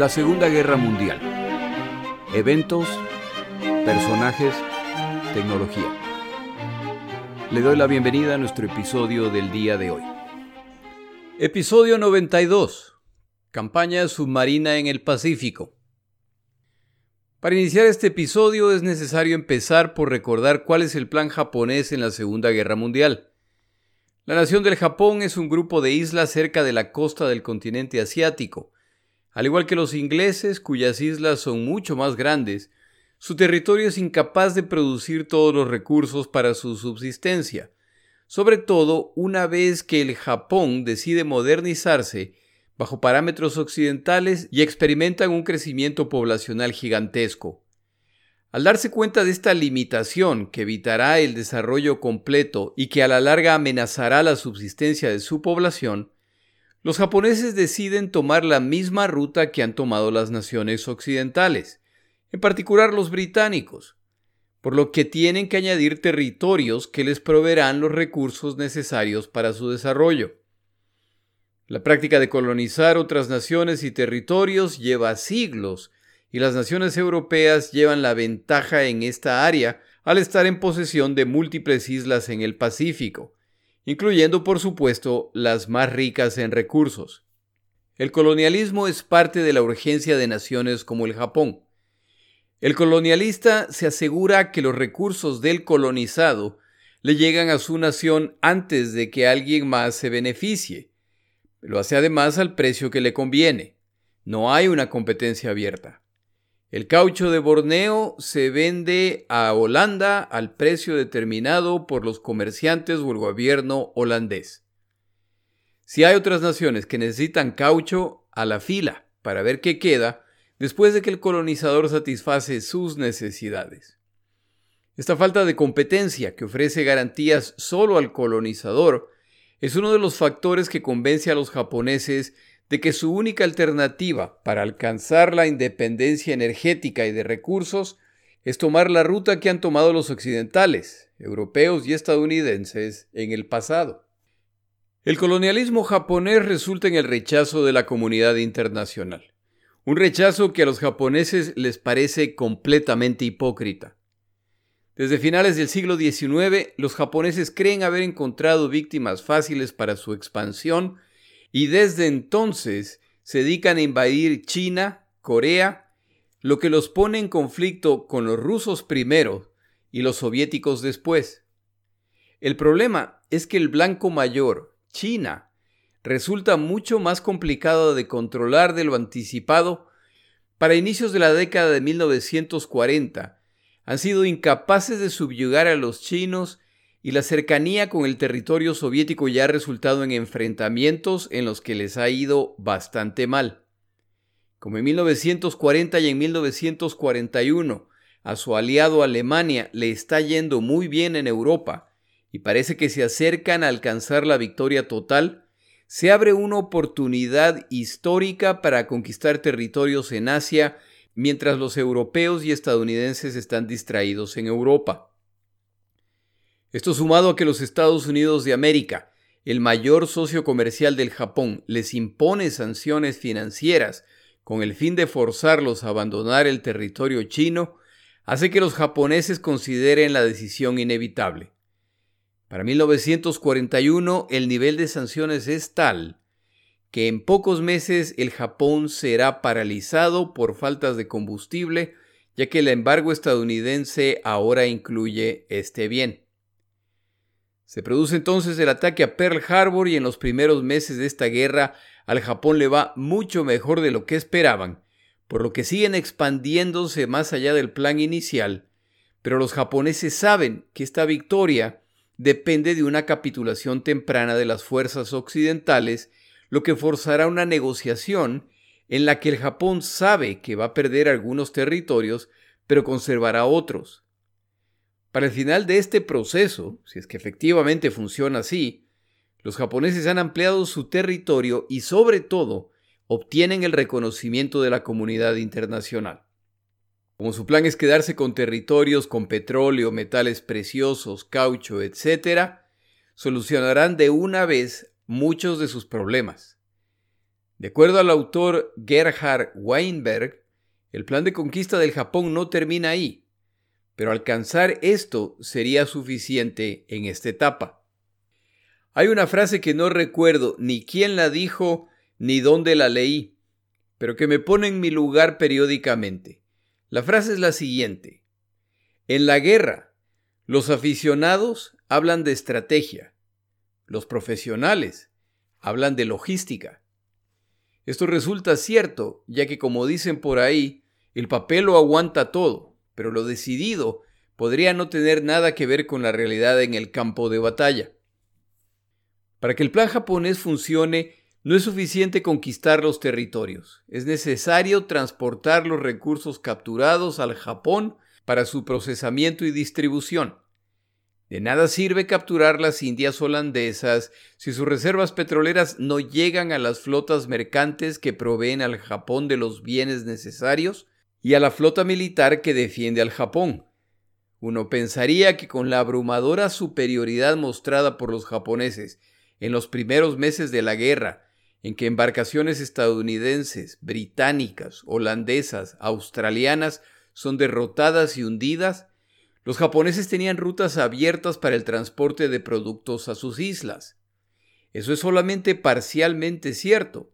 La Segunda Guerra Mundial. Eventos, personajes, tecnología. Le doy la bienvenida a nuestro episodio del día de hoy. Episodio 92. Campaña submarina en el Pacífico. Para iniciar este episodio es necesario empezar por recordar cuál es el plan japonés en la Segunda Guerra Mundial. La nación del Japón es un grupo de islas cerca de la costa del continente asiático. Al igual que los ingleses, cuyas islas son mucho más grandes, su territorio es incapaz de producir todos los recursos para su subsistencia, sobre todo una vez que el Japón decide modernizarse bajo parámetros occidentales y experimentan un crecimiento poblacional gigantesco. Al darse cuenta de esta limitación que evitará el desarrollo completo y que a la larga amenazará la subsistencia de su población, los japoneses deciden tomar la misma ruta que han tomado las naciones occidentales, en particular los británicos, por lo que tienen que añadir territorios que les proveerán los recursos necesarios para su desarrollo. La práctica de colonizar otras naciones y territorios lleva siglos y las naciones europeas llevan la ventaja en esta área al estar en posesión de múltiples islas en el Pacífico, incluyendo por supuesto las más ricas en recursos. El colonialismo es parte de la urgencia de naciones como el Japón. El colonialista se asegura que los recursos del colonizado le llegan a su nación antes de que alguien más se beneficie. Lo hace además al precio que le conviene. No hay una competencia abierta. El caucho de Borneo se vende a Holanda al precio determinado por los comerciantes o el gobierno holandés. Si hay otras naciones que necesitan caucho, a la fila para ver qué queda después de que el colonizador satisface sus necesidades. Esta falta de competencia que ofrece garantías solo al colonizador es uno de los factores que convence a los japoneses de que su única alternativa para alcanzar la independencia energética y de recursos es tomar la ruta que han tomado los occidentales, europeos y estadounidenses en el pasado. El colonialismo japonés resulta en el rechazo de la comunidad internacional, un rechazo que a los japoneses les parece completamente hipócrita. Desde finales del siglo XIX, los japoneses creen haber encontrado víctimas fáciles para su expansión y desde entonces se dedican a invadir China, Corea, lo que los pone en conflicto con los rusos primero y los soviéticos después. El problema es que el blanco mayor, China, resulta mucho más complicado de controlar de lo anticipado. Para inicios de la década de 1940, han sido incapaces de subyugar a los chinos y la cercanía con el territorio soviético ya ha resultado en enfrentamientos en los que les ha ido bastante mal. Como en 1940 y en 1941 a su aliado Alemania le está yendo muy bien en Europa y parece que se acercan a alcanzar la victoria total, se abre una oportunidad histórica para conquistar territorios en Asia mientras los europeos y estadounidenses están distraídos en Europa. Esto sumado a que los Estados Unidos de América, el mayor socio comercial del Japón, les impone sanciones financieras con el fin de forzarlos a abandonar el territorio chino, hace que los japoneses consideren la decisión inevitable. Para 1941 el nivel de sanciones es tal que en pocos meses el Japón será paralizado por faltas de combustible, ya que el embargo estadounidense ahora incluye este bien. Se produce entonces el ataque a Pearl Harbor y en los primeros meses de esta guerra al Japón le va mucho mejor de lo que esperaban, por lo que siguen expandiéndose más allá del plan inicial, pero los japoneses saben que esta victoria depende de una capitulación temprana de las fuerzas occidentales, lo que forzará una negociación en la que el Japón sabe que va a perder algunos territorios, pero conservará otros. Para el final de este proceso, si es que efectivamente funciona así, los japoneses han ampliado su territorio y sobre todo obtienen el reconocimiento de la comunidad internacional. Como su plan es quedarse con territorios con petróleo, metales preciosos, caucho, etc., solucionarán de una vez muchos de sus problemas. De acuerdo al autor Gerhard Weinberg, el plan de conquista del Japón no termina ahí, pero alcanzar esto sería suficiente en esta etapa. Hay una frase que no recuerdo ni quién la dijo ni dónde la leí, pero que me pone en mi lugar periódicamente. La frase es la siguiente. En la guerra, los aficionados hablan de estrategia, los profesionales hablan de logística. Esto resulta cierto, ya que como dicen por ahí, el papel lo aguanta todo, pero lo decidido podría no tener nada que ver con la realidad en el campo de batalla. Para que el plan japonés funcione, no es suficiente conquistar los territorios, es necesario transportar los recursos capturados al Japón para su procesamiento y distribución. De nada sirve capturar las Indias holandesas si sus reservas petroleras no llegan a las flotas mercantes que proveen al Japón de los bienes necesarios y a la flota militar que defiende al Japón. Uno pensaría que con la abrumadora superioridad mostrada por los japoneses en los primeros meses de la guerra, en que embarcaciones estadounidenses, británicas, holandesas, australianas son derrotadas y hundidas, los japoneses tenían rutas abiertas para el transporte de productos a sus islas. Eso es solamente parcialmente cierto,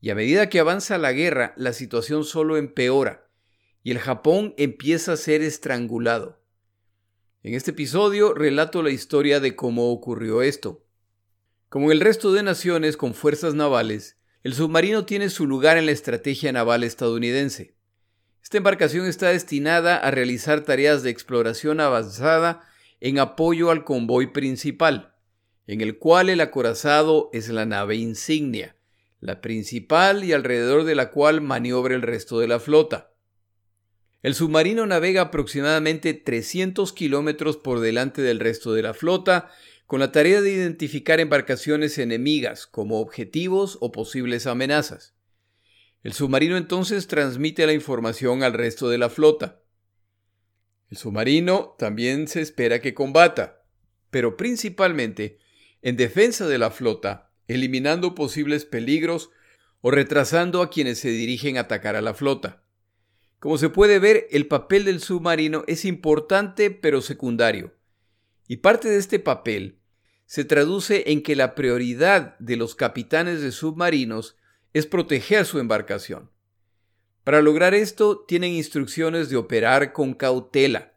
y a medida que avanza la guerra, la situación solo empeora, y el Japón empieza a ser estrangulado. En este episodio relato la historia de cómo ocurrió esto. Como el resto de naciones con fuerzas navales, el submarino tiene su lugar en la estrategia naval estadounidense. Esta embarcación está destinada a realizar tareas de exploración avanzada en apoyo al convoy principal, en el cual el acorazado es la nave insignia, la principal y alrededor de la cual maniobra el resto de la flota. El submarino navega aproximadamente 300 kilómetros por delante del resto de la flota, con la tarea de identificar embarcaciones enemigas como objetivos o posibles amenazas. El submarino entonces transmite la información al resto de la flota. El submarino también se espera que combata, pero principalmente en defensa de la flota, eliminando posibles peligros o retrasando a quienes se dirigen a atacar a la flota. Como se puede ver, el papel del submarino es importante pero secundario, y parte de este papel se traduce en que la prioridad de los capitanes de submarinos es proteger su embarcación. Para lograr esto, tienen instrucciones de operar con cautela.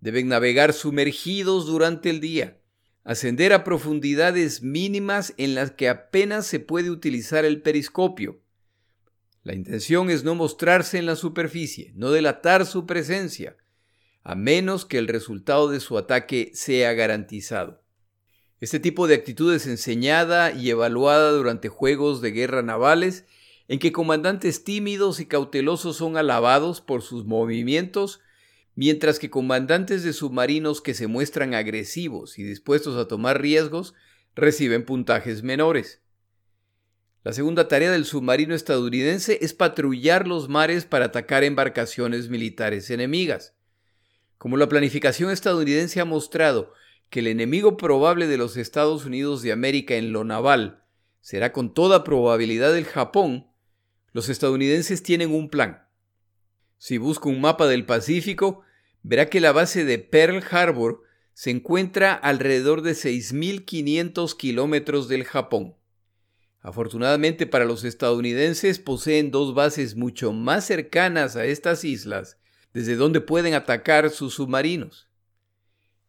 Deben navegar sumergidos durante el día, ascender a profundidades mínimas en las que apenas se puede utilizar el periscopio. La intención es no mostrarse en la superficie, no delatar su presencia, a menos que el resultado de su ataque sea garantizado. Este tipo de actitud es enseñada y evaluada durante juegos de guerra navales en que comandantes tímidos y cautelosos son alabados por sus movimientos, mientras que comandantes de submarinos que se muestran agresivos y dispuestos a tomar riesgos reciben puntajes menores. La segunda tarea del submarino estadounidense es patrullar los mares para atacar embarcaciones militares enemigas. Como la planificación estadounidense ha mostrado, que el enemigo probable de los Estados Unidos de América en lo naval será con toda probabilidad el Japón, los estadounidenses tienen un plan. Si busca un mapa del Pacífico, verá que la base de Pearl Harbor se encuentra alrededor de 6.500 kilómetros del Japón. Afortunadamente para los estadounidenses poseen dos bases mucho más cercanas a estas islas, desde donde pueden atacar sus submarinos.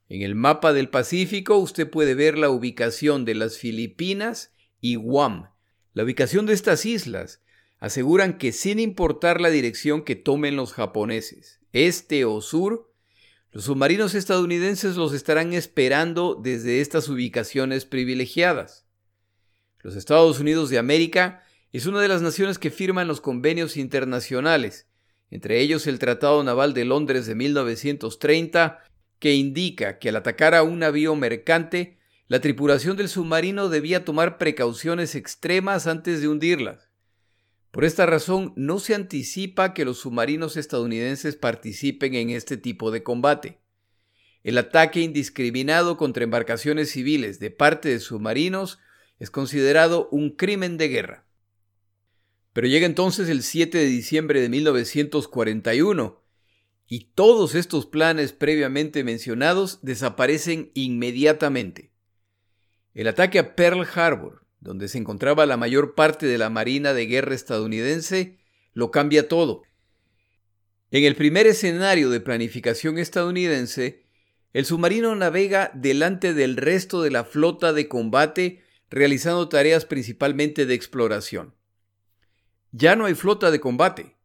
En el mapa del Pacífico usted puede ver la ubicación de las Filipinas y Guam. La ubicación de estas islas aseguran que sin importar la dirección que tomen los japoneses, este o sur, los submarinos estadounidenses los estarán esperando desde estas ubicaciones privilegiadas. Los Estados Unidos de América es una de las naciones que firman los convenios internacionales, entre ellos el Tratado Naval de Londres de 1930 que indica que al atacar a un navío mercante, la tripulación del submarino debía tomar precauciones extremas antes de hundirlas. Por esta razón, no se anticipa que los submarinos estadounidenses participen en este tipo de combate. El ataque indiscriminado contra embarcaciones civiles de parte de submarinos es considerado un crimen de guerra. Pero llega entonces el 7 de diciembre de 1941 y todos estos planes previamente mencionados desaparecen inmediatamente. El ataque a Pearl Harbor, donde se encontraba la mayor parte de la Marina de Guerra estadounidense, lo cambia todo. En el primer escenario de planificación estadounidense, el submarino navega delante del resto de la flota de combate realizando tareas principalmente de exploración. Ya no hay flota de combate.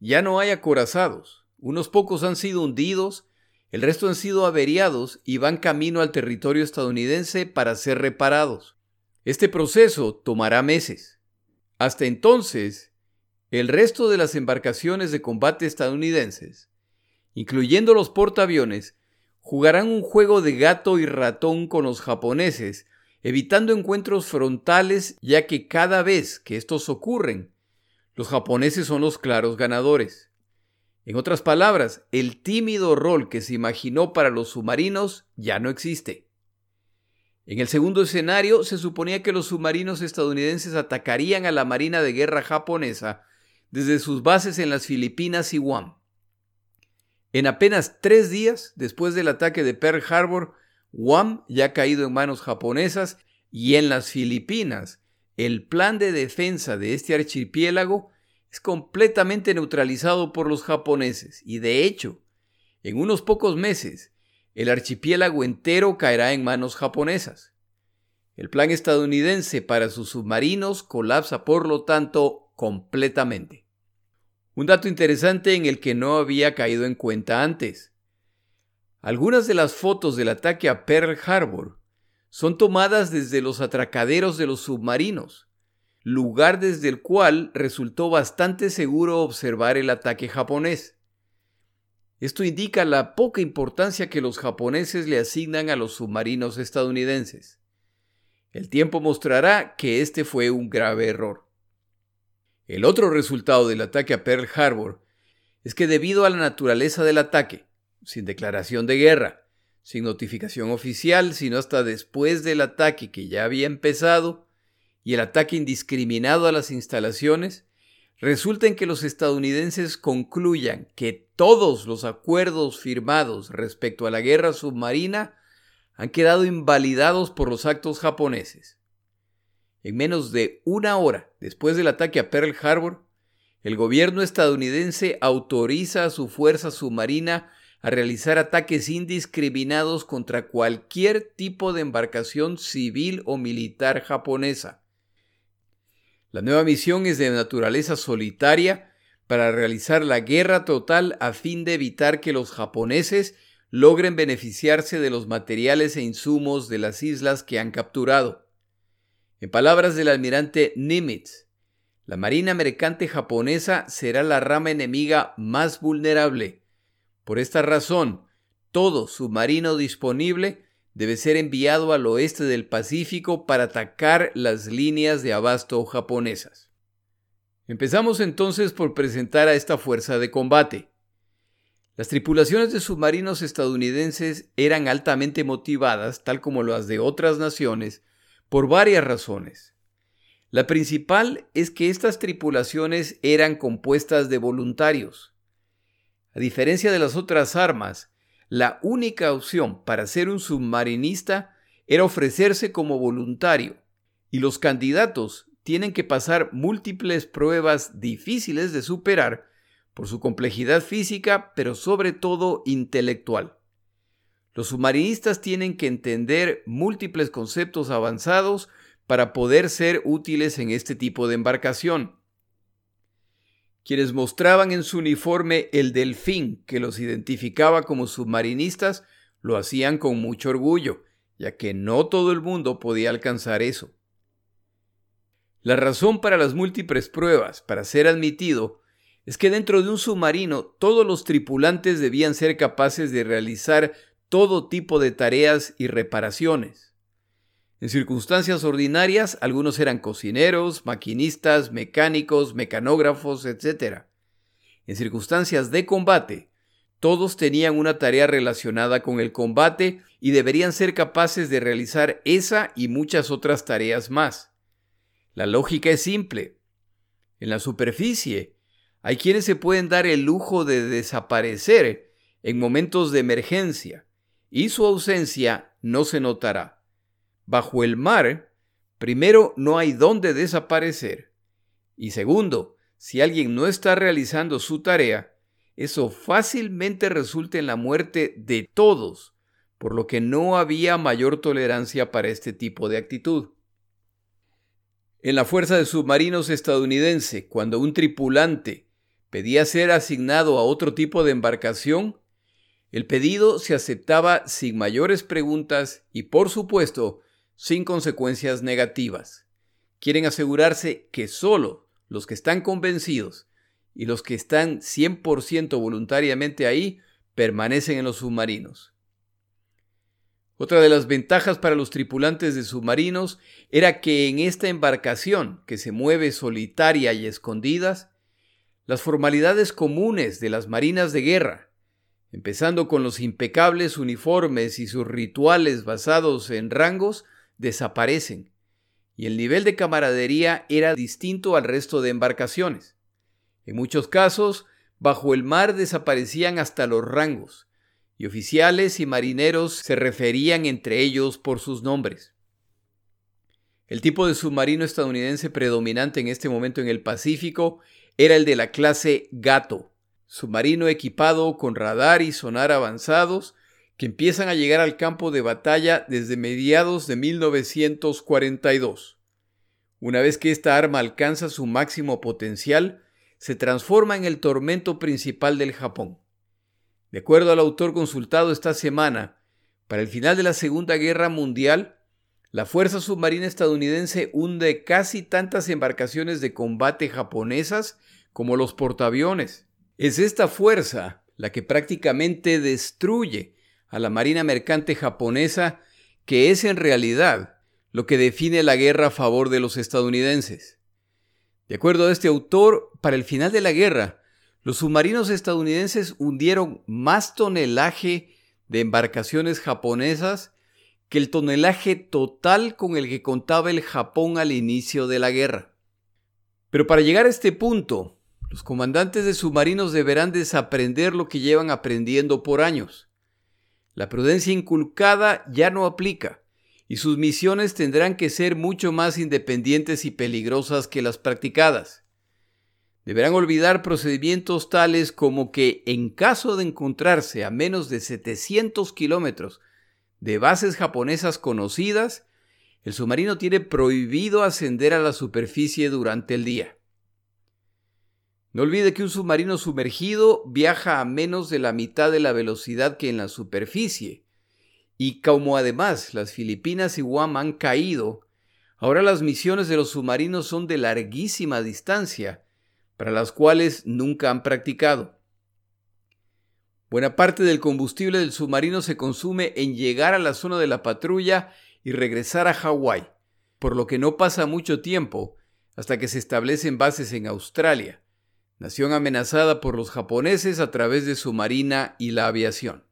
Ya no hay acorazados. Unos pocos han sido hundidos, el resto han sido averiados y van camino al territorio estadounidense para ser reparados. Este proceso tomará meses. Hasta entonces, el resto de las embarcaciones de combate estadounidenses, incluyendo los portaaviones, jugarán un juego de gato y ratón con los japoneses, evitando encuentros frontales ya que cada vez que estos ocurren, los japoneses son los claros ganadores. En otras palabras, el tímido rol que se imaginó para los submarinos ya no existe. En el segundo escenario se suponía que los submarinos estadounidenses atacarían a la Marina de Guerra japonesa desde sus bases en las Filipinas y Guam. En apenas tres días después del ataque de Pearl Harbor, Guam ya ha caído en manos japonesas y en las Filipinas el plan de defensa de este archipiélago es completamente neutralizado por los japoneses y de hecho, en unos pocos meses, el archipiélago entero caerá en manos japonesas. El plan estadounidense para sus submarinos colapsa por lo tanto completamente. Un dato interesante en el que no había caído en cuenta antes. Algunas de las fotos del ataque a Pearl Harbor son tomadas desde los atracaderos de los submarinos, lugar desde el cual resultó bastante seguro observar el ataque japonés. Esto indica la poca importancia que los japoneses le asignan a los submarinos estadounidenses. El tiempo mostrará que este fue un grave error. El otro resultado del ataque a Pearl Harbor es que debido a la naturaleza del ataque, sin declaración de guerra, sin notificación oficial, sino hasta después del ataque que ya había empezado, y el ataque indiscriminado a las instalaciones, resulta en que los estadounidenses concluyan que todos los acuerdos firmados respecto a la guerra submarina han quedado invalidados por los actos japoneses. En menos de una hora después del ataque a Pearl Harbor, el gobierno estadounidense autoriza a su fuerza submarina a realizar ataques indiscriminados contra cualquier tipo de embarcación civil o militar japonesa. La nueva misión es de naturaleza solitaria para realizar la guerra total a fin de evitar que los japoneses logren beneficiarse de los materiales e insumos de las islas que han capturado. En palabras del almirante Nimitz, la Marina Mercante japonesa será la rama enemiga más vulnerable. Por esta razón, todo submarino disponible debe ser enviado al oeste del Pacífico para atacar las líneas de abasto japonesas. Empezamos entonces por presentar a esta fuerza de combate. Las tripulaciones de submarinos estadounidenses eran altamente motivadas, tal como las de otras naciones, por varias razones. La principal es que estas tripulaciones eran compuestas de voluntarios. A diferencia de las otras armas, la única opción para ser un submarinista era ofrecerse como voluntario, y los candidatos tienen que pasar múltiples pruebas difíciles de superar por su complejidad física, pero sobre todo intelectual. Los submarinistas tienen que entender múltiples conceptos avanzados para poder ser útiles en este tipo de embarcación. Quienes mostraban en su uniforme el delfín que los identificaba como submarinistas lo hacían con mucho orgullo, ya que no todo el mundo podía alcanzar eso. La razón para las múltiples pruebas para ser admitido es que dentro de un submarino todos los tripulantes debían ser capaces de realizar todo tipo de tareas y reparaciones. En circunstancias ordinarias, algunos eran cocineros, maquinistas, mecánicos, mecanógrafos, etc. En circunstancias de combate, todos tenían una tarea relacionada con el combate y deberían ser capaces de realizar esa y muchas otras tareas más. La lógica es simple. En la superficie, hay quienes se pueden dar el lujo de desaparecer en momentos de emergencia y su ausencia no se notará. Bajo el mar, primero, no hay dónde desaparecer. Y segundo, si alguien no está realizando su tarea, eso fácilmente resulta en la muerte de todos, por lo que no había mayor tolerancia para este tipo de actitud. En la Fuerza de Submarinos estadounidense, cuando un tripulante pedía ser asignado a otro tipo de embarcación, el pedido se aceptaba sin mayores preguntas y, por supuesto, sin consecuencias negativas. Quieren asegurarse que solo los que están convencidos y los que están 100% voluntariamente ahí permanecen en los submarinos. Otra de las ventajas para los tripulantes de submarinos era que en esta embarcación, que se mueve solitaria y escondidas, las formalidades comunes de las marinas de guerra, empezando con los impecables uniformes y sus rituales basados en rangos, desaparecen, y el nivel de camaradería era distinto al resto de embarcaciones. En muchos casos, bajo el mar desaparecían hasta los rangos, y oficiales y marineros se referían entre ellos por sus nombres. El tipo de submarino estadounidense predominante en este momento en el Pacífico era el de la clase Gato, submarino equipado con radar y sonar avanzados que empiezan a llegar al campo de batalla desde mediados de 1942. Una vez que esta arma alcanza su máximo potencial, se transforma en el tormento principal del Japón. De acuerdo al autor consultado esta semana, para el final de la Segunda Guerra Mundial, la Fuerza Submarina estadounidense hunde casi tantas embarcaciones de combate japonesas como los portaaviones. Es esta fuerza la que prácticamente destruye a la Marina Mercante japonesa, que es en realidad lo que define la guerra a favor de los estadounidenses. De acuerdo a este autor, para el final de la guerra, los submarinos estadounidenses hundieron más tonelaje de embarcaciones japonesas que el tonelaje total con el que contaba el Japón al inicio de la guerra. Pero para llegar a este punto, los comandantes de submarinos deberán desaprender lo que llevan aprendiendo por años. La prudencia inculcada ya no aplica y sus misiones tendrán que ser mucho más independientes y peligrosas que las practicadas. Deberán olvidar procedimientos tales como que en caso de encontrarse a menos de 700 kilómetros de bases japonesas conocidas, el submarino tiene prohibido ascender a la superficie durante el día. No olvide que un submarino sumergido viaja a menos de la mitad de la velocidad que en la superficie. Y como además las Filipinas y Guam han caído, ahora las misiones de los submarinos son de larguísima distancia, para las cuales nunca han practicado. Buena parte del combustible del submarino se consume en llegar a la zona de la patrulla y regresar a Hawái, por lo que no pasa mucho tiempo hasta que se establecen bases en Australia nación amenazada por los japoneses a través de su marina y la aviación.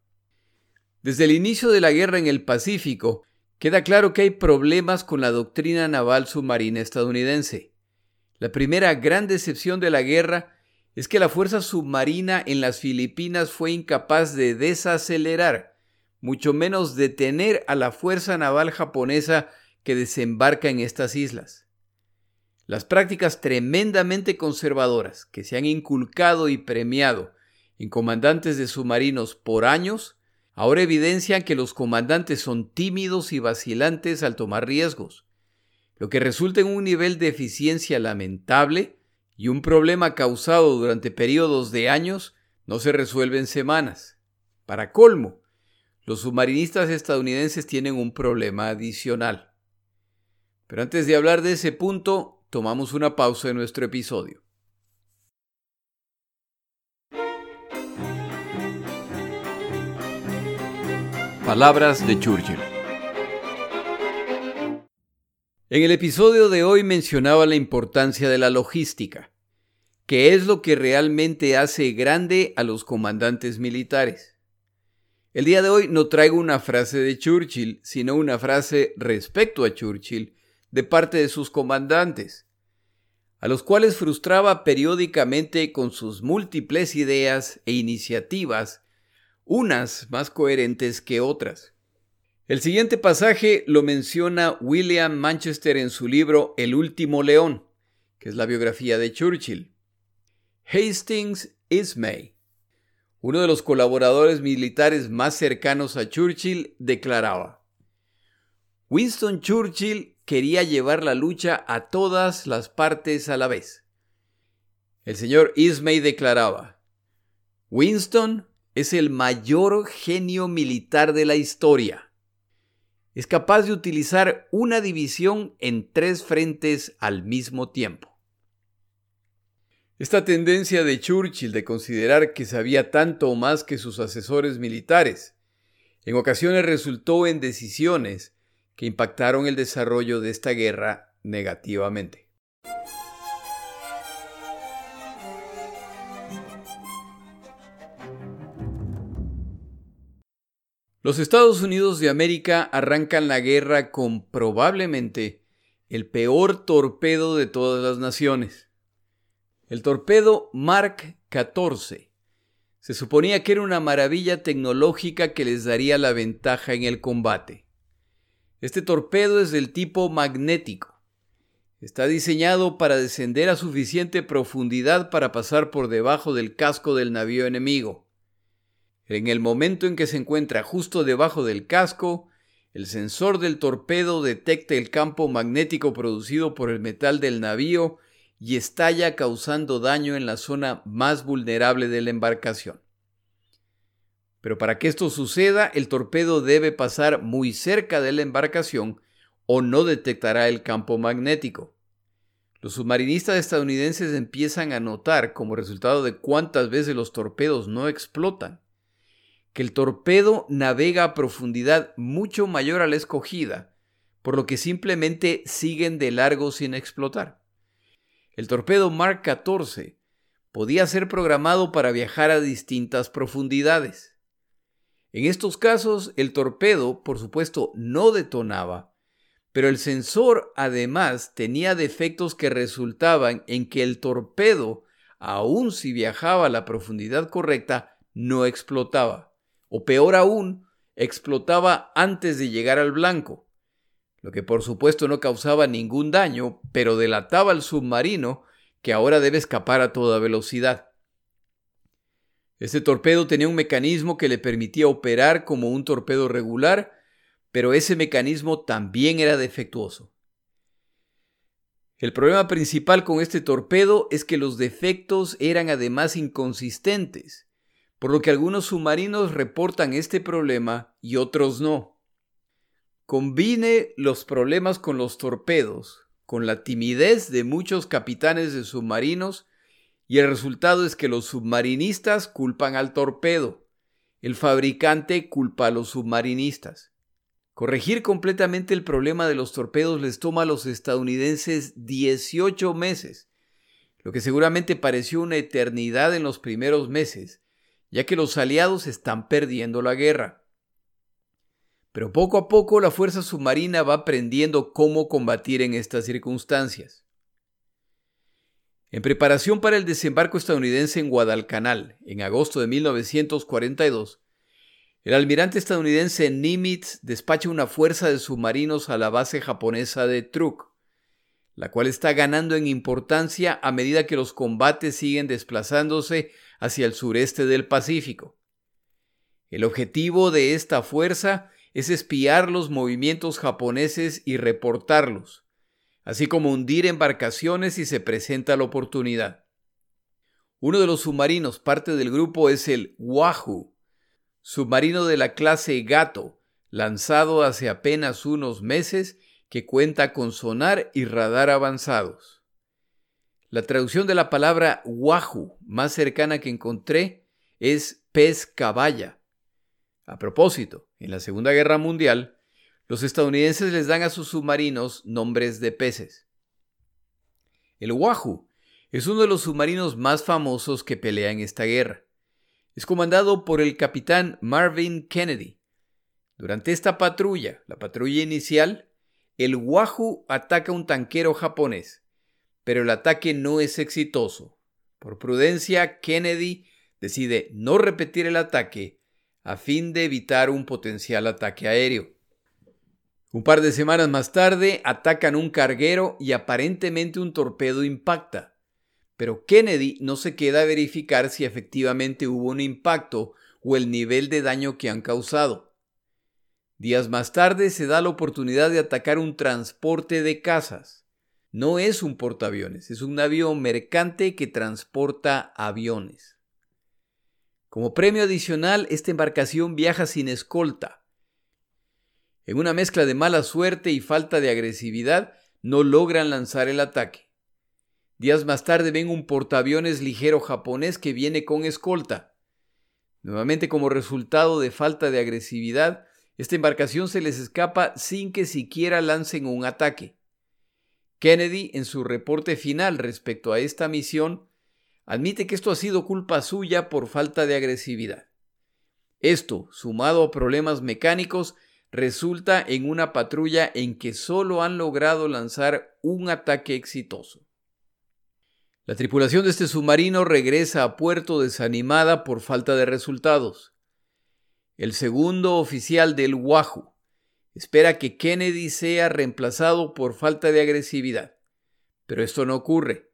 Desde el inicio de la guerra en el Pacífico, queda claro que hay problemas con la doctrina naval submarina estadounidense. La primera gran decepción de la guerra es que la fuerza submarina en las Filipinas fue incapaz de desacelerar, mucho menos detener a la fuerza naval japonesa que desembarca en estas islas. Las prácticas tremendamente conservadoras que se han inculcado y premiado en comandantes de submarinos por años, ahora evidencian que los comandantes son tímidos y vacilantes al tomar riesgos, lo que resulta en un nivel de eficiencia lamentable y un problema causado durante periodos de años no se resuelve en semanas. Para colmo, los submarinistas estadounidenses tienen un problema adicional. Pero antes de hablar de ese punto, tomamos una pausa en nuestro episodio. Palabras de Churchill. En el episodio de hoy mencionaba la importancia de la logística, que es lo que realmente hace grande a los comandantes militares. El día de hoy no traigo una frase de Churchill, sino una frase respecto a Churchill de parte de sus comandantes. a los cuales frustraba periódicamente con sus múltiples ideas e iniciativas, unas más coherentes que otras. El siguiente pasaje lo menciona William Manchester en su libro El último león, que es la biografía de Churchill. Hastings Ismay, uno de los colaboradores militares más cercanos a Churchill, declaraba, Winston Churchill quería llevar la lucha a todas las partes a la vez. El señor Ismay declaraba, Winston es el mayor genio militar de la historia es capaz de utilizar una división en tres frentes al mismo tiempo. Esta tendencia de Churchill de considerar que sabía tanto o más que sus asesores militares, en ocasiones resultó en decisiones que impactaron el desarrollo de esta guerra negativamente. Los Estados Unidos de América arrancan la guerra con probablemente el peor torpedo de todas las naciones. El torpedo Mark 14. Se suponía que era una maravilla tecnológica que les daría la ventaja en el combate. Este torpedo es del tipo magnético. Está diseñado para descender a suficiente profundidad para pasar por debajo del casco del navío enemigo. En el momento en que se encuentra justo debajo del casco, el sensor del torpedo detecta el campo magnético producido por el metal del navío y estalla causando daño en la zona más vulnerable de la embarcación. Pero para que esto suceda, el torpedo debe pasar muy cerca de la embarcación o no detectará el campo magnético. Los submarinistas estadounidenses empiezan a notar, como resultado de cuántas veces los torpedos no explotan, que el torpedo navega a profundidad mucho mayor a la escogida, por lo que simplemente siguen de largo sin explotar. El torpedo Mark 14 podía ser programado para viajar a distintas profundidades. En estos casos, el torpedo, por supuesto, no detonaba, pero el sensor además tenía defectos que resultaban en que el torpedo, aun si viajaba a la profundidad correcta, no explotaba o peor aún, explotaba antes de llegar al blanco, lo que por supuesto no causaba ningún daño, pero delataba al submarino que ahora debe escapar a toda velocidad. Este torpedo tenía un mecanismo que le permitía operar como un torpedo regular, pero ese mecanismo también era defectuoso. El problema principal con este torpedo es que los defectos eran además inconsistentes por lo que algunos submarinos reportan este problema y otros no. Combine los problemas con los torpedos, con la timidez de muchos capitanes de submarinos, y el resultado es que los submarinistas culpan al torpedo, el fabricante culpa a los submarinistas. Corregir completamente el problema de los torpedos les toma a los estadounidenses 18 meses, lo que seguramente pareció una eternidad en los primeros meses, ya que los aliados están perdiendo la guerra. Pero poco a poco la fuerza submarina va aprendiendo cómo combatir en estas circunstancias. En preparación para el desembarco estadounidense en Guadalcanal, en agosto de 1942, el almirante estadounidense Nimitz despacha una fuerza de submarinos a la base japonesa de Truk, la cual está ganando en importancia a medida que los combates siguen desplazándose hacia el sureste del Pacífico. El objetivo de esta fuerza es espiar los movimientos japoneses y reportarlos, así como hundir embarcaciones si se presenta la oportunidad. Uno de los submarinos parte del grupo es el Wahoo, submarino de la clase Gato, lanzado hace apenas unos meses que cuenta con sonar y radar avanzados. La traducción de la palabra wahoo más cercana que encontré es pez caballa. A propósito, en la Segunda Guerra Mundial, los estadounidenses les dan a sus submarinos nombres de peces. El Wahoo es uno de los submarinos más famosos que pelea en esta guerra. Es comandado por el capitán Marvin Kennedy. Durante esta patrulla, la patrulla inicial, el Wahoo ataca un tanquero japonés pero el ataque no es exitoso. Por prudencia, Kennedy decide no repetir el ataque a fin de evitar un potencial ataque aéreo. Un par de semanas más tarde atacan un carguero y aparentemente un torpedo impacta. Pero Kennedy no se queda a verificar si efectivamente hubo un impacto o el nivel de daño que han causado. Días más tarde se da la oportunidad de atacar un transporte de casas. No es un portaaviones, es un navío mercante que transporta aviones. Como premio adicional, esta embarcación viaja sin escolta en una mezcla de mala suerte y falta de agresividad, no logran lanzar el ataque. Días más tarde ven un portaaviones ligero japonés que viene con escolta. Nuevamente como resultado de falta de agresividad, esta embarcación se les escapa sin que siquiera lancen un ataque. Kennedy, en su reporte final respecto a esta misión, admite que esto ha sido culpa suya por falta de agresividad. Esto, sumado a problemas mecánicos, resulta en una patrulla en que solo han logrado lanzar un ataque exitoso. La tripulación de este submarino regresa a puerto desanimada por falta de resultados. El segundo oficial del Wahoo espera que Kennedy sea reemplazado por falta de agresividad, pero esto no ocurre.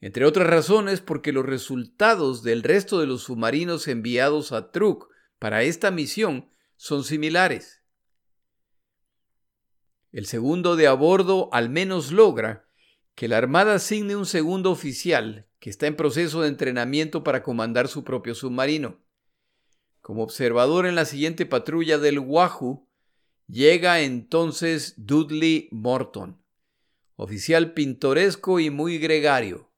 Entre otras razones porque los resultados del resto de los submarinos enviados a Truk para esta misión son similares. El segundo de a bordo al menos logra que la Armada asigne un segundo oficial que está en proceso de entrenamiento para comandar su propio submarino. Como observador en la siguiente patrulla del Wahoo, llega entonces Dudley Morton, oficial pintoresco y muy gregario.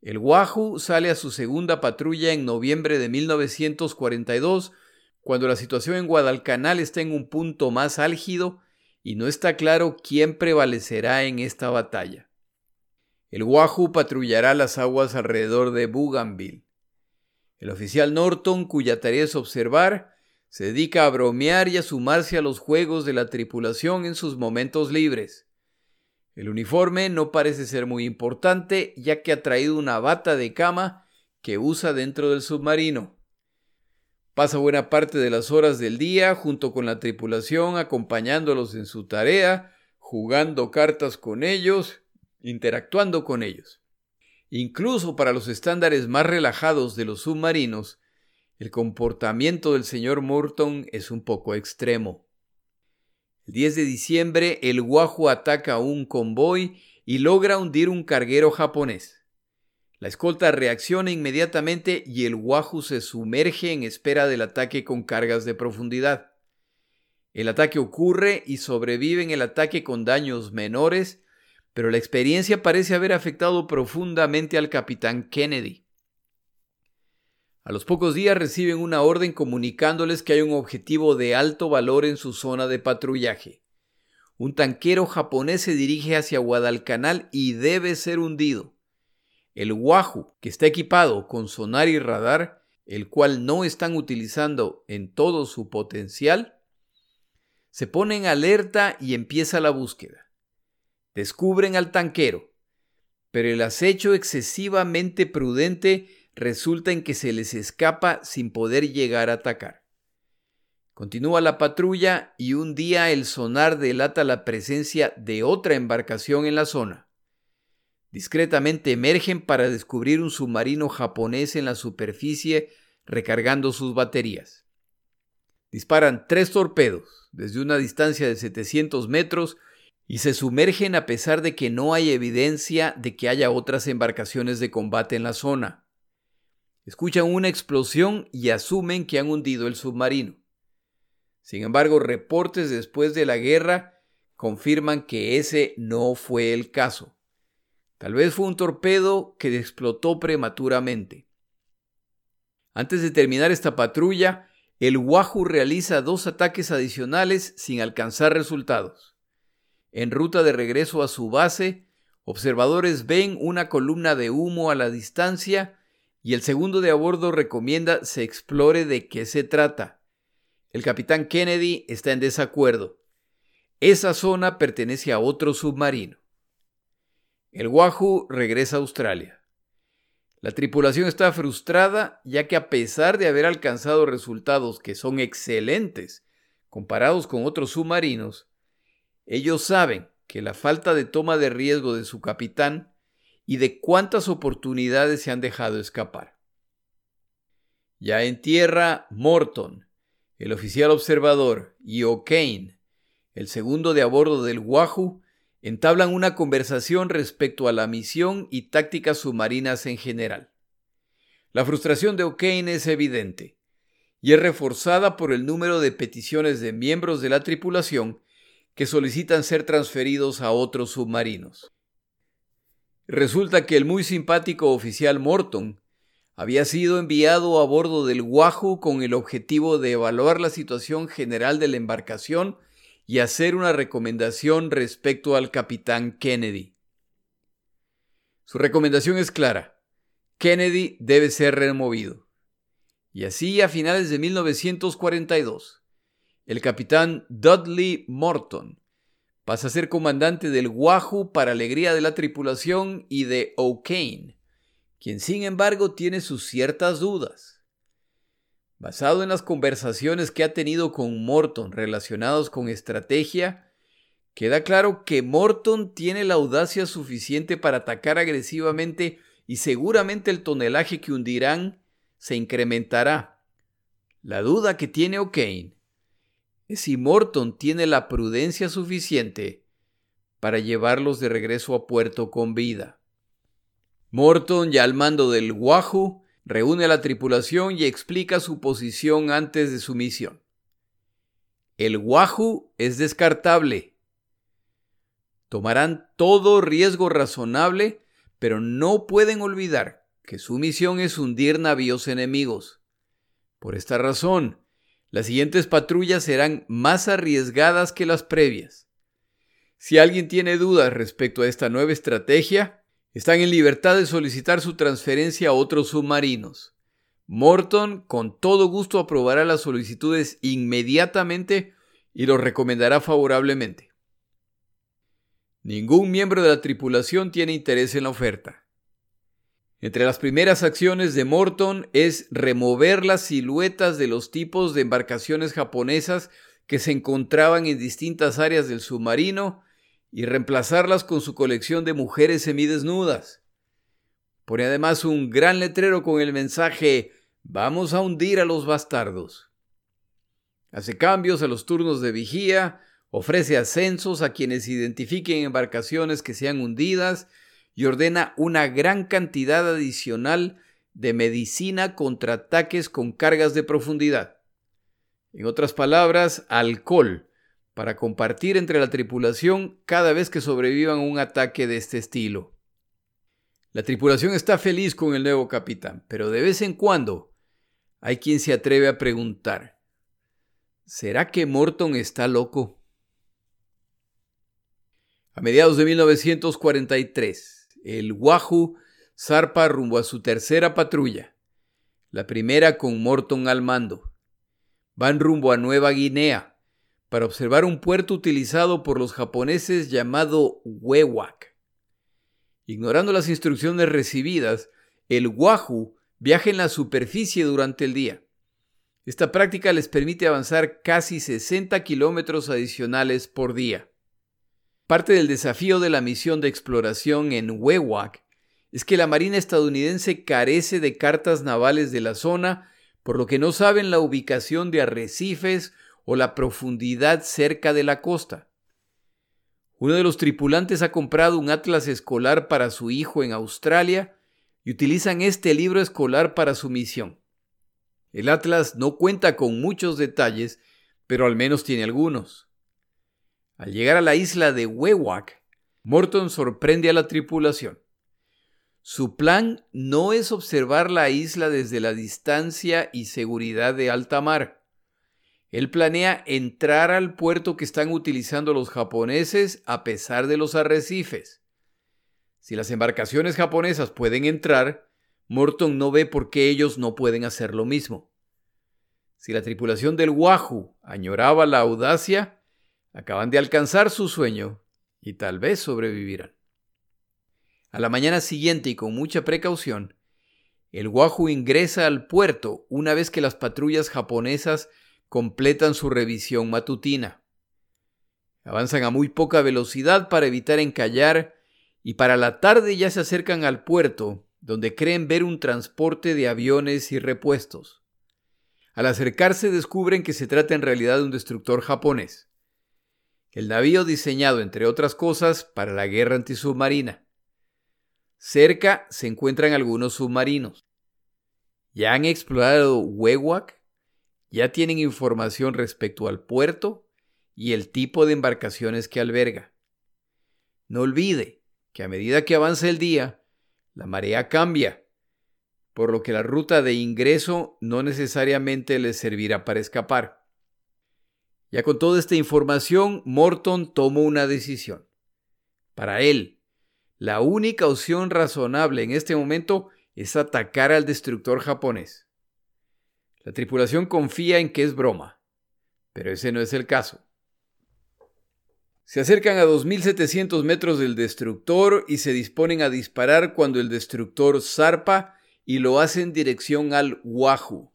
El Wahoo sale a su segunda patrulla en noviembre de 1942, cuando la situación en Guadalcanal está en un punto más álgido y no está claro quién prevalecerá en esta batalla. El Wahoo patrullará las aguas alrededor de Bougainville. El oficial Norton, cuya tarea es observar, se dedica a bromear y a sumarse a los juegos de la tripulación en sus momentos libres. El uniforme no parece ser muy importante, ya que ha traído una bata de cama que usa dentro del submarino. Pasa buena parte de las horas del día junto con la tripulación, acompañándolos en su tarea, jugando cartas con ellos, interactuando con ellos. Incluso para los estándares más relajados de los submarinos, el comportamiento del señor Morton es un poco extremo. El 10 de diciembre, el Wahoo ataca a un convoy y logra hundir un carguero japonés. La escolta reacciona inmediatamente y el Wahoo se sumerge en espera del ataque con cargas de profundidad. El ataque ocurre y sobreviven el ataque con daños menores, pero la experiencia parece haber afectado profundamente al capitán Kennedy. A los pocos días reciben una orden comunicándoles que hay un objetivo de alto valor en su zona de patrullaje. Un tanquero japonés se dirige hacia Guadalcanal y debe ser hundido. El Wahoo, que está equipado con sonar y radar, el cual no están utilizando en todo su potencial, se pone en alerta y empieza la búsqueda. Descubren al tanquero, pero el acecho excesivamente prudente resulta en que se les escapa sin poder llegar a atacar. Continúa la patrulla y un día el sonar delata la presencia de otra embarcación en la zona. Discretamente emergen para descubrir un submarino japonés en la superficie recargando sus baterías. Disparan tres torpedos desde una distancia de 700 metros y se sumergen a pesar de que no hay evidencia de que haya otras embarcaciones de combate en la zona. Escuchan una explosión y asumen que han hundido el submarino. Sin embargo, reportes después de la guerra confirman que ese no fue el caso. Tal vez fue un torpedo que explotó prematuramente. Antes de terminar esta patrulla, el Wahoo realiza dos ataques adicionales sin alcanzar resultados. En ruta de regreso a su base, observadores ven una columna de humo a la distancia y el segundo de a bordo recomienda se explore de qué se trata. El capitán Kennedy está en desacuerdo. Esa zona pertenece a otro submarino. El Wahoo regresa a Australia. La tripulación está frustrada ya que a pesar de haber alcanzado resultados que son excelentes comparados con otros submarinos, ellos saben que la falta de toma de riesgo de su capitán y de cuántas oportunidades se han dejado escapar. Ya en tierra, Morton, el oficial observador, y O'Kane, el segundo de a bordo del Wahoo, entablan una conversación respecto a la misión y tácticas submarinas en general. La frustración de O'Kane es evidente y es reforzada por el número de peticiones de miembros de la tripulación que solicitan ser transferidos a otros submarinos. Resulta que el muy simpático oficial Morton había sido enviado a bordo del Wahoo con el objetivo de evaluar la situación general de la embarcación y hacer una recomendación respecto al capitán Kennedy. Su recomendación es clara. Kennedy debe ser removido. Y así a finales de 1942, el capitán Dudley Morton pasa a ser comandante del Wahoo para alegría de la tripulación y de O'Kane, quien sin embargo tiene sus ciertas dudas. Basado en las conversaciones que ha tenido con Morton relacionados con estrategia, queda claro que Morton tiene la audacia suficiente para atacar agresivamente y seguramente el tonelaje que hundirán se incrementará. La duda que tiene O'Kane es si Morton tiene la prudencia suficiente para llevarlos de regreso a puerto con vida. Morton, ya al mando del Wahoo, reúne a la tripulación y explica su posición antes de su misión. El Wahoo es descartable. Tomarán todo riesgo razonable, pero no pueden olvidar que su misión es hundir navíos enemigos. Por esta razón, las siguientes patrullas serán más arriesgadas que las previas. Si alguien tiene dudas respecto a esta nueva estrategia, están en libertad de solicitar su transferencia a otros submarinos. Morton con todo gusto aprobará las solicitudes inmediatamente y los recomendará favorablemente. Ningún miembro de la tripulación tiene interés en la oferta. Entre las primeras acciones de Morton es remover las siluetas de los tipos de embarcaciones japonesas que se encontraban en distintas áreas del submarino y reemplazarlas con su colección de mujeres semidesnudas. Pone además un gran letrero con el mensaje Vamos a hundir a los bastardos. Hace cambios a los turnos de vigía, ofrece ascensos a quienes identifiquen embarcaciones que sean hundidas y ordena una gran cantidad adicional de medicina contra ataques con cargas de profundidad. En otras palabras, alcohol, para compartir entre la tripulación cada vez que sobrevivan un ataque de este estilo. La tripulación está feliz con el nuevo capitán, pero de vez en cuando hay quien se atreve a preguntar, ¿será que Morton está loco? A mediados de 1943, el Wahoo zarpa rumbo a su tercera patrulla, la primera con Morton al mando. Van rumbo a Nueva Guinea para observar un puerto utilizado por los japoneses llamado Wewak. Ignorando las instrucciones recibidas, el Wahoo viaja en la superficie durante el día. Esta práctica les permite avanzar casi 60 kilómetros adicionales por día. Parte del desafío de la misión de exploración en Wewak es que la Marina estadounidense carece de cartas navales de la zona, por lo que no saben la ubicación de arrecifes o la profundidad cerca de la costa. Uno de los tripulantes ha comprado un atlas escolar para su hijo en Australia y utilizan este libro escolar para su misión. El atlas no cuenta con muchos detalles, pero al menos tiene algunos. Al llegar a la isla de Wewak, Morton sorprende a la tripulación. Su plan no es observar la isla desde la distancia y seguridad de alta mar. Él planea entrar al puerto que están utilizando los japoneses a pesar de los arrecifes. Si las embarcaciones japonesas pueden entrar, Morton no ve por qué ellos no pueden hacer lo mismo. Si la tripulación del Wahoo añoraba la audacia, Acaban de alcanzar su sueño y tal vez sobrevivirán. A la mañana siguiente y con mucha precaución, el Wahoo ingresa al puerto una vez que las patrullas japonesas completan su revisión matutina. Avanzan a muy poca velocidad para evitar encallar y para la tarde ya se acercan al puerto, donde creen ver un transporte de aviones y repuestos. Al acercarse descubren que se trata en realidad de un destructor japonés. El navío diseñado, entre otras cosas, para la guerra antisubmarina. Cerca se encuentran algunos submarinos. Ya han explorado Wewak, ya tienen información respecto al puerto y el tipo de embarcaciones que alberga. No olvide que a medida que avanza el día, la marea cambia, por lo que la ruta de ingreso no necesariamente les servirá para escapar. Ya con toda esta información, Morton tomó una decisión. Para él, la única opción razonable en este momento es atacar al destructor japonés. La tripulación confía en que es broma, pero ese no es el caso. Se acercan a 2.700 metros del destructor y se disponen a disparar cuando el destructor zarpa y lo hace en dirección al Wahoo.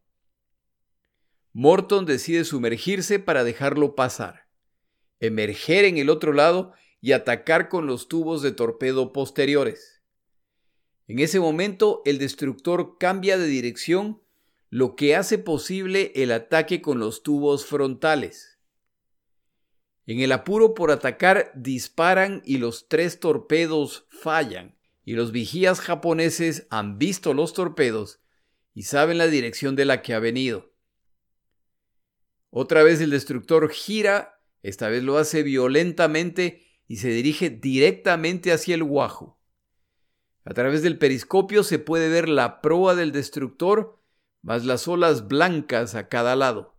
Morton decide sumergirse para dejarlo pasar, emerger en el otro lado y atacar con los tubos de torpedo posteriores. En ese momento el destructor cambia de dirección, lo que hace posible el ataque con los tubos frontales. En el apuro por atacar disparan y los tres torpedos fallan, y los vigías japoneses han visto los torpedos y saben la dirección de la que ha venido. Otra vez el destructor gira, esta vez lo hace violentamente y se dirige directamente hacia el Guajo. A través del periscopio se puede ver la proa del destructor, más las olas blancas a cada lado.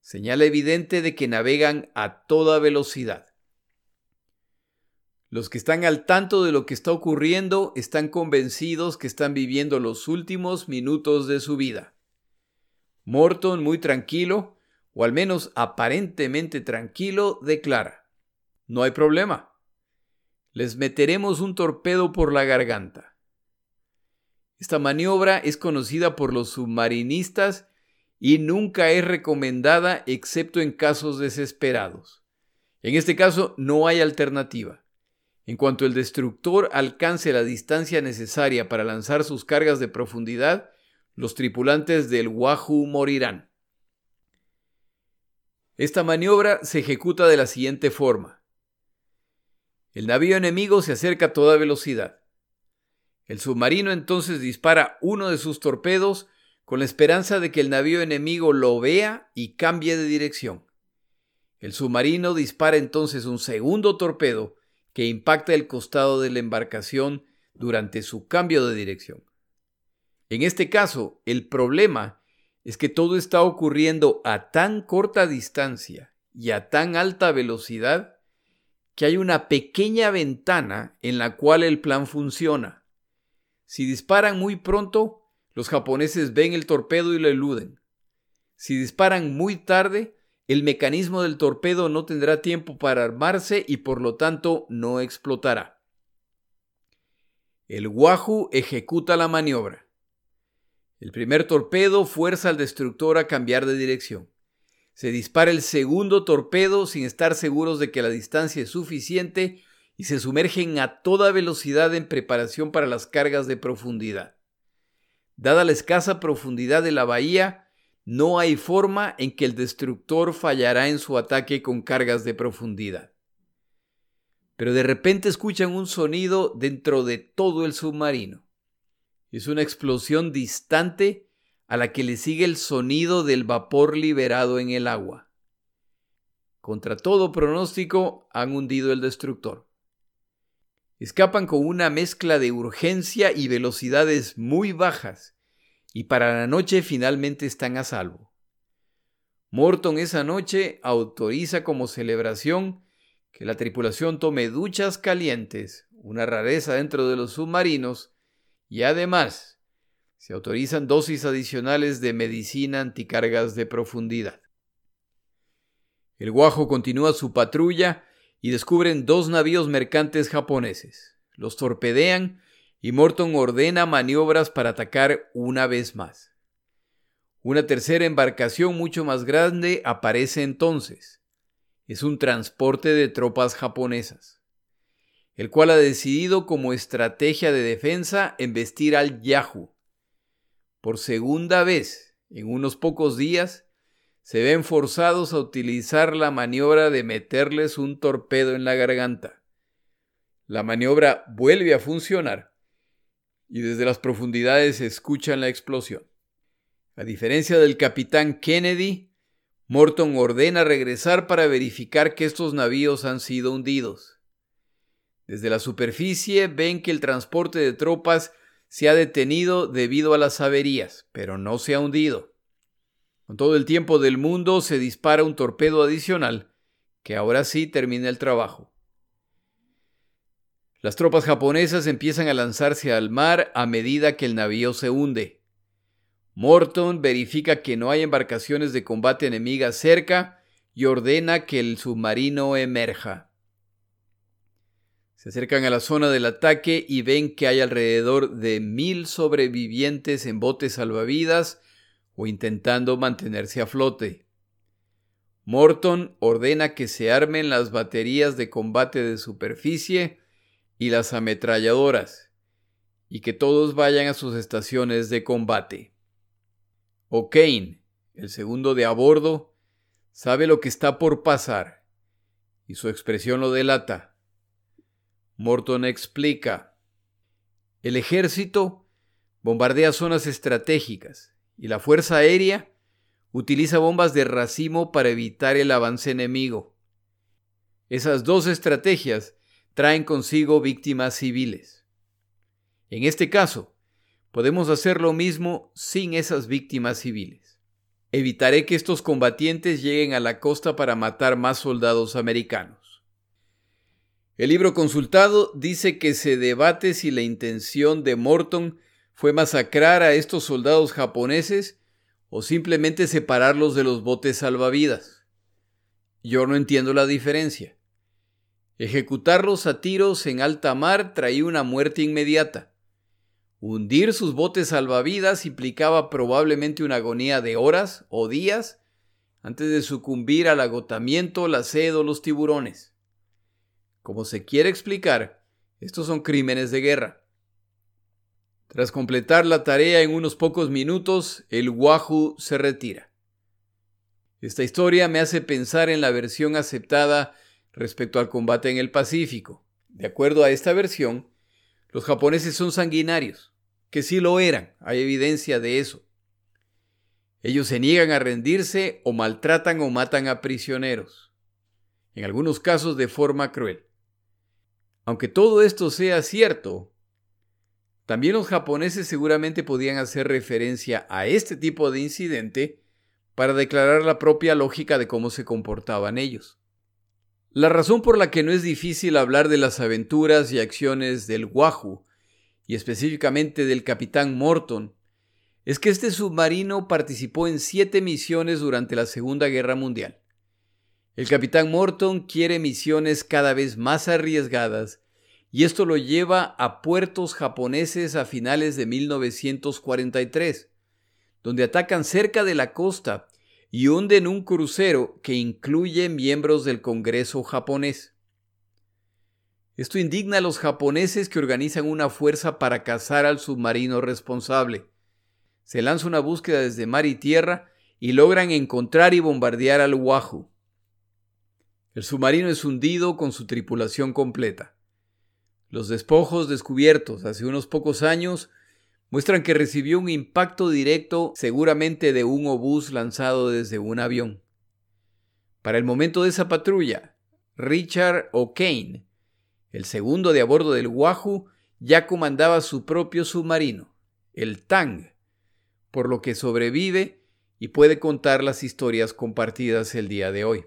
Señal evidente de que navegan a toda velocidad. Los que están al tanto de lo que está ocurriendo están convencidos que están viviendo los últimos minutos de su vida. Morton, muy tranquilo, o al menos aparentemente tranquilo, declara. No hay problema. Les meteremos un torpedo por la garganta. Esta maniobra es conocida por los submarinistas y nunca es recomendada excepto en casos desesperados. En este caso no hay alternativa. En cuanto el destructor alcance la distancia necesaria para lanzar sus cargas de profundidad, los tripulantes del Wahoo morirán. Esta maniobra se ejecuta de la siguiente forma. El navío enemigo se acerca a toda velocidad. El submarino entonces dispara uno de sus torpedos con la esperanza de que el navío enemigo lo vea y cambie de dirección. El submarino dispara entonces un segundo torpedo que impacta el costado de la embarcación durante su cambio de dirección. En este caso, el problema es que todo está ocurriendo a tan corta distancia y a tan alta velocidad que hay una pequeña ventana en la cual el plan funciona. Si disparan muy pronto, los japoneses ven el torpedo y lo eluden. Si disparan muy tarde, el mecanismo del torpedo no tendrá tiempo para armarse y por lo tanto no explotará. El Wahoo ejecuta la maniobra. El primer torpedo fuerza al destructor a cambiar de dirección. Se dispara el segundo torpedo sin estar seguros de que la distancia es suficiente y se sumergen a toda velocidad en preparación para las cargas de profundidad. Dada la escasa profundidad de la bahía, no hay forma en que el destructor fallará en su ataque con cargas de profundidad. Pero de repente escuchan un sonido dentro de todo el submarino. Es una explosión distante a la que le sigue el sonido del vapor liberado en el agua. Contra todo pronóstico han hundido el destructor. Escapan con una mezcla de urgencia y velocidades muy bajas, y para la noche finalmente están a salvo. Morton esa noche autoriza como celebración que la tripulación tome duchas calientes, una rareza dentro de los submarinos, y además se autorizan dosis adicionales de medicina anticargas de profundidad. El Guajo continúa su patrulla y descubren dos navíos mercantes japoneses. los torpedean y Morton ordena maniobras para atacar una vez más. Una tercera embarcación mucho más grande aparece entonces. Es un transporte de tropas japonesas, el cual ha decidido como estrategia de defensa embestir al Yahoo. Por segunda vez, en unos pocos días, se ven forzados a utilizar la maniobra de meterles un torpedo en la garganta. La maniobra vuelve a funcionar y desde las profundidades se escucha la explosión. A diferencia del capitán Kennedy, Morton ordena regresar para verificar que estos navíos han sido hundidos. Desde la superficie ven que el transporte de tropas se ha detenido debido a las averías, pero no se ha hundido. Con todo el tiempo del mundo se dispara un torpedo adicional, que ahora sí termina el trabajo. Las tropas japonesas empiezan a lanzarse al mar a medida que el navío se hunde. Morton verifica que no hay embarcaciones de combate enemigas cerca y ordena que el submarino emerja. Se acercan a la zona del ataque y ven que hay alrededor de mil sobrevivientes en botes salvavidas o intentando mantenerse a flote. Morton ordena que se armen las baterías de combate de superficie y las ametralladoras, y que todos vayan a sus estaciones de combate. O'Kane, el segundo de a bordo, sabe lo que está por pasar, y su expresión lo delata. Morton explica. El ejército bombardea zonas estratégicas y la Fuerza Aérea utiliza bombas de racimo para evitar el avance enemigo. Esas dos estrategias traen consigo víctimas civiles. En este caso, podemos hacer lo mismo sin esas víctimas civiles. Evitaré que estos combatientes lleguen a la costa para matar más soldados americanos. El libro consultado dice que se debate si la intención de Morton fue masacrar a estos soldados japoneses o simplemente separarlos de los botes salvavidas. Yo no entiendo la diferencia. Ejecutarlos a tiros en alta mar traía una muerte inmediata. Hundir sus botes salvavidas implicaba probablemente una agonía de horas o días antes de sucumbir al agotamiento, la sed o los tiburones. Como se quiere explicar, estos son crímenes de guerra. Tras completar la tarea en unos pocos minutos, el Wahoo se retira. Esta historia me hace pensar en la versión aceptada respecto al combate en el Pacífico. De acuerdo a esta versión, los japoneses son sanguinarios, que sí lo eran, hay evidencia de eso. Ellos se niegan a rendirse o maltratan o matan a prisioneros, en algunos casos de forma cruel. Aunque todo esto sea cierto, también los japoneses seguramente podían hacer referencia a este tipo de incidente para declarar la propia lógica de cómo se comportaban ellos. La razón por la que no es difícil hablar de las aventuras y acciones del Wahoo, y específicamente del capitán Morton, es que este submarino participó en siete misiones durante la Segunda Guerra Mundial. El capitán Morton quiere misiones cada vez más arriesgadas y esto lo lleva a puertos japoneses a finales de 1943, donde atacan cerca de la costa y hunden un crucero que incluye miembros del Congreso japonés. Esto indigna a los japoneses que organizan una fuerza para cazar al submarino responsable. Se lanza una búsqueda desde mar y tierra y logran encontrar y bombardear al Wahoo. El submarino es hundido con su tripulación completa. Los despojos descubiertos hace unos pocos años muestran que recibió un impacto directo seguramente de un obús lanzado desde un avión. Para el momento de esa patrulla, Richard O'Kane, el segundo de a bordo del Wahoo, ya comandaba su propio submarino, el Tang, por lo que sobrevive y puede contar las historias compartidas el día de hoy.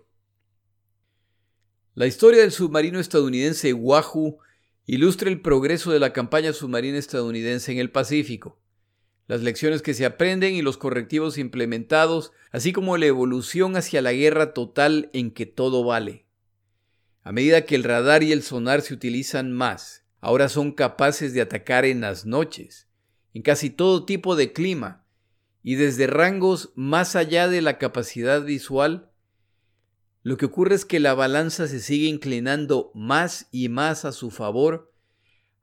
La historia del submarino estadounidense Wahoo ilustra el progreso de la campaña submarina estadounidense en el Pacífico, las lecciones que se aprenden y los correctivos implementados, así como la evolución hacia la guerra total en que todo vale. A medida que el radar y el sonar se utilizan más ahora son capaces de atacar en las noches, en casi todo tipo de clima, y desde rangos más allá de la capacidad visual, lo que ocurre es que la balanza se sigue inclinando más y más a su favor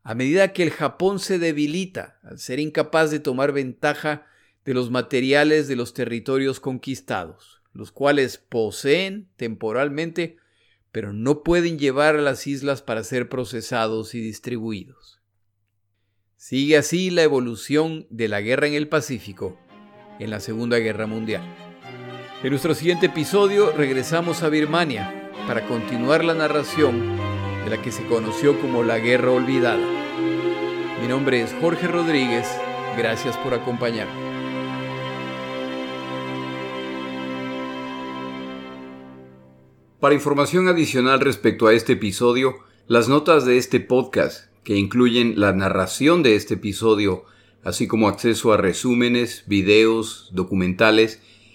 a medida que el Japón se debilita al ser incapaz de tomar ventaja de los materiales de los territorios conquistados, los cuales poseen temporalmente, pero no pueden llevar a las islas para ser procesados y distribuidos. Sigue así la evolución de la guerra en el Pacífico en la Segunda Guerra Mundial. En nuestro siguiente episodio regresamos a Birmania para continuar la narración de la que se conoció como la Guerra Olvidada. Mi nombre es Jorge Rodríguez, gracias por acompañarme. Para información adicional respecto a este episodio, las notas de este podcast, que incluyen la narración de este episodio, así como acceso a resúmenes, videos, documentales